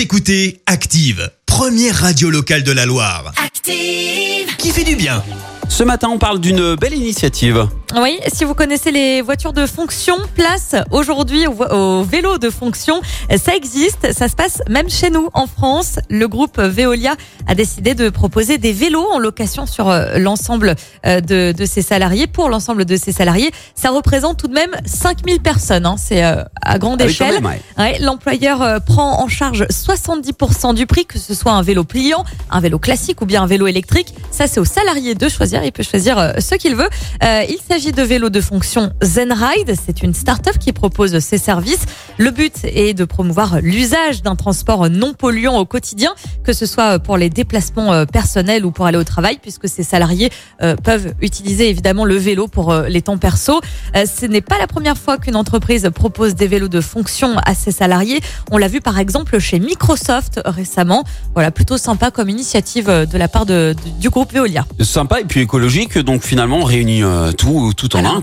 Vous écoutez Active, première radio locale de la Loire. Active. Qui fait du bien Ce matin, on parle d'une belle initiative. Oui, si vous connaissez les voitures de fonction, place aujourd'hui au, vélo de fonction. Ça existe, ça se passe même chez nous en France. Le groupe Veolia a décidé de proposer des vélos en location sur euh, l'ensemble euh, de, de ses salariés. Pour l'ensemble de ses salariés, ça représente tout de même 5000 personnes. hein. C'est euh, à grande Ah oui, échelle. même, ouais. Ouais, L'employeur prend en charge 70% du prix, que ce soit un vélo pliant, un vélo classique ou bien un vélo électrique. Ça, c'est au salarié de choisir. Il peut choisir ce qu'il veut. Il s'agit de vélos de fonction Zenride. C'est une start-up qui propose ces services. Le but est de promouvoir l'usage d'un transport non polluant au quotidien, que ce soit pour les déplacements euh, personnels ou pour aller au travail, puisque ces salariés euh, peuvent utiliser évidemment le vélo pour euh, les temps perso. Ce n'est pas la première fois qu'une entreprise propose des vélos de fonction à ses salariés. On l'a vu par exemple chez Microsoft récemment. Voilà, plutôt sympa comme initiative de la part de- du groupe Veolia. Sympa et puis écologique, donc finalement on réunit tout, tout en un.